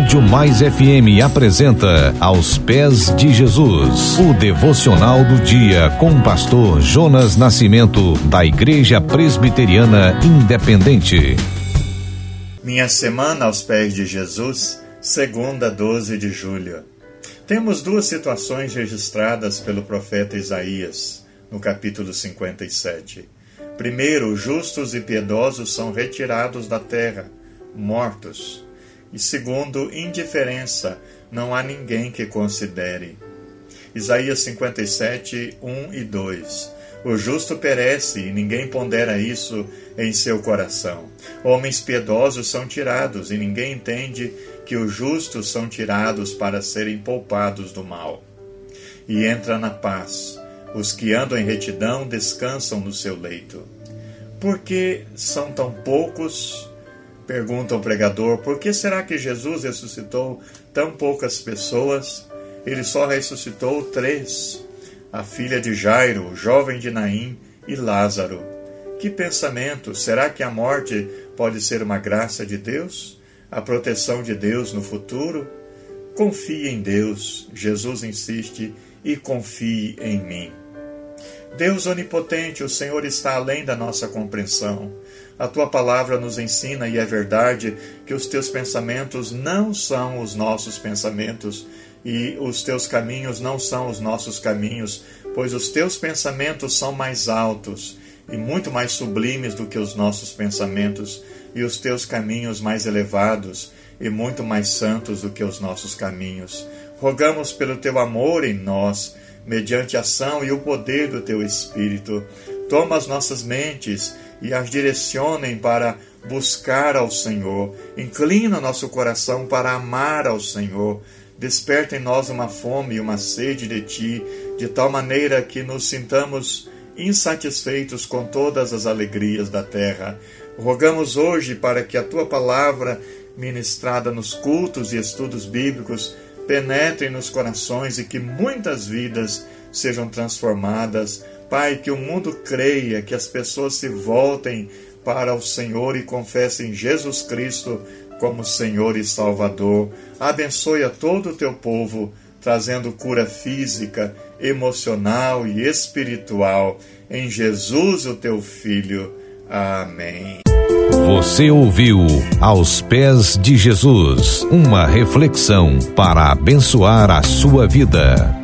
Rádio Mais FM apresenta Aos Pés de Jesus, o devocional do dia com o pastor Jonas Nascimento, da Igreja Presbiteriana Independente. Minha semana aos pés de Jesus, segunda 12 de julho. Temos duas situações registradas pelo profeta Isaías, no capítulo 57. Primeiro, justos e piedosos são retirados da terra, mortos. E segundo, indiferença, não há ninguém que considere. Isaías 57, 1 e 2. O justo perece e ninguém pondera isso em seu coração. Homens piedosos são tirados e ninguém entende que os justos são tirados para serem poupados do mal. E entra na paz os que andam em retidão descansam no seu leito. Por que são tão poucos? Pergunta o pregador. Por que será que Jesus ressuscitou tão poucas pessoas? Ele só ressuscitou três: a filha de Jairo, o jovem de Naim e Lázaro. Que pensamento! Será que a morte pode ser uma graça de Deus? A proteção de Deus no futuro? Confie em Deus, Jesus insiste, e confie em mim. Deus onipotente, o Senhor está além da nossa compreensão. A tua palavra nos ensina, e é verdade, que os teus pensamentos não são os nossos pensamentos, e os teus caminhos não são os nossos caminhos, pois os teus pensamentos são mais altos e muito mais sublimes do que os nossos pensamentos, e os teus caminhos mais elevados e muito mais santos do que os nossos caminhos. Rogamos pelo teu amor em nós mediante a ação e o poder do teu Espírito. Toma as nossas mentes e as direcionem para buscar ao Senhor. Inclina nosso coração para amar ao Senhor. Desperta em nós uma fome e uma sede de Ti, de tal maneira que nos sintamos insatisfeitos com todas as alegrias da terra. Rogamos hoje para que a Tua palavra, ministrada nos cultos e estudos bíblicos, penetre nos corações e que muitas vidas sejam transformadas. Pai, que o mundo creia, que as pessoas se voltem para o Senhor e confessem Jesus Cristo como Senhor e Salvador. Abençoe a todo o teu povo, trazendo cura física, emocional e espiritual. Em Jesus, o teu Filho. Amém. Você ouviu Aos Pés de Jesus uma reflexão para abençoar a sua vida.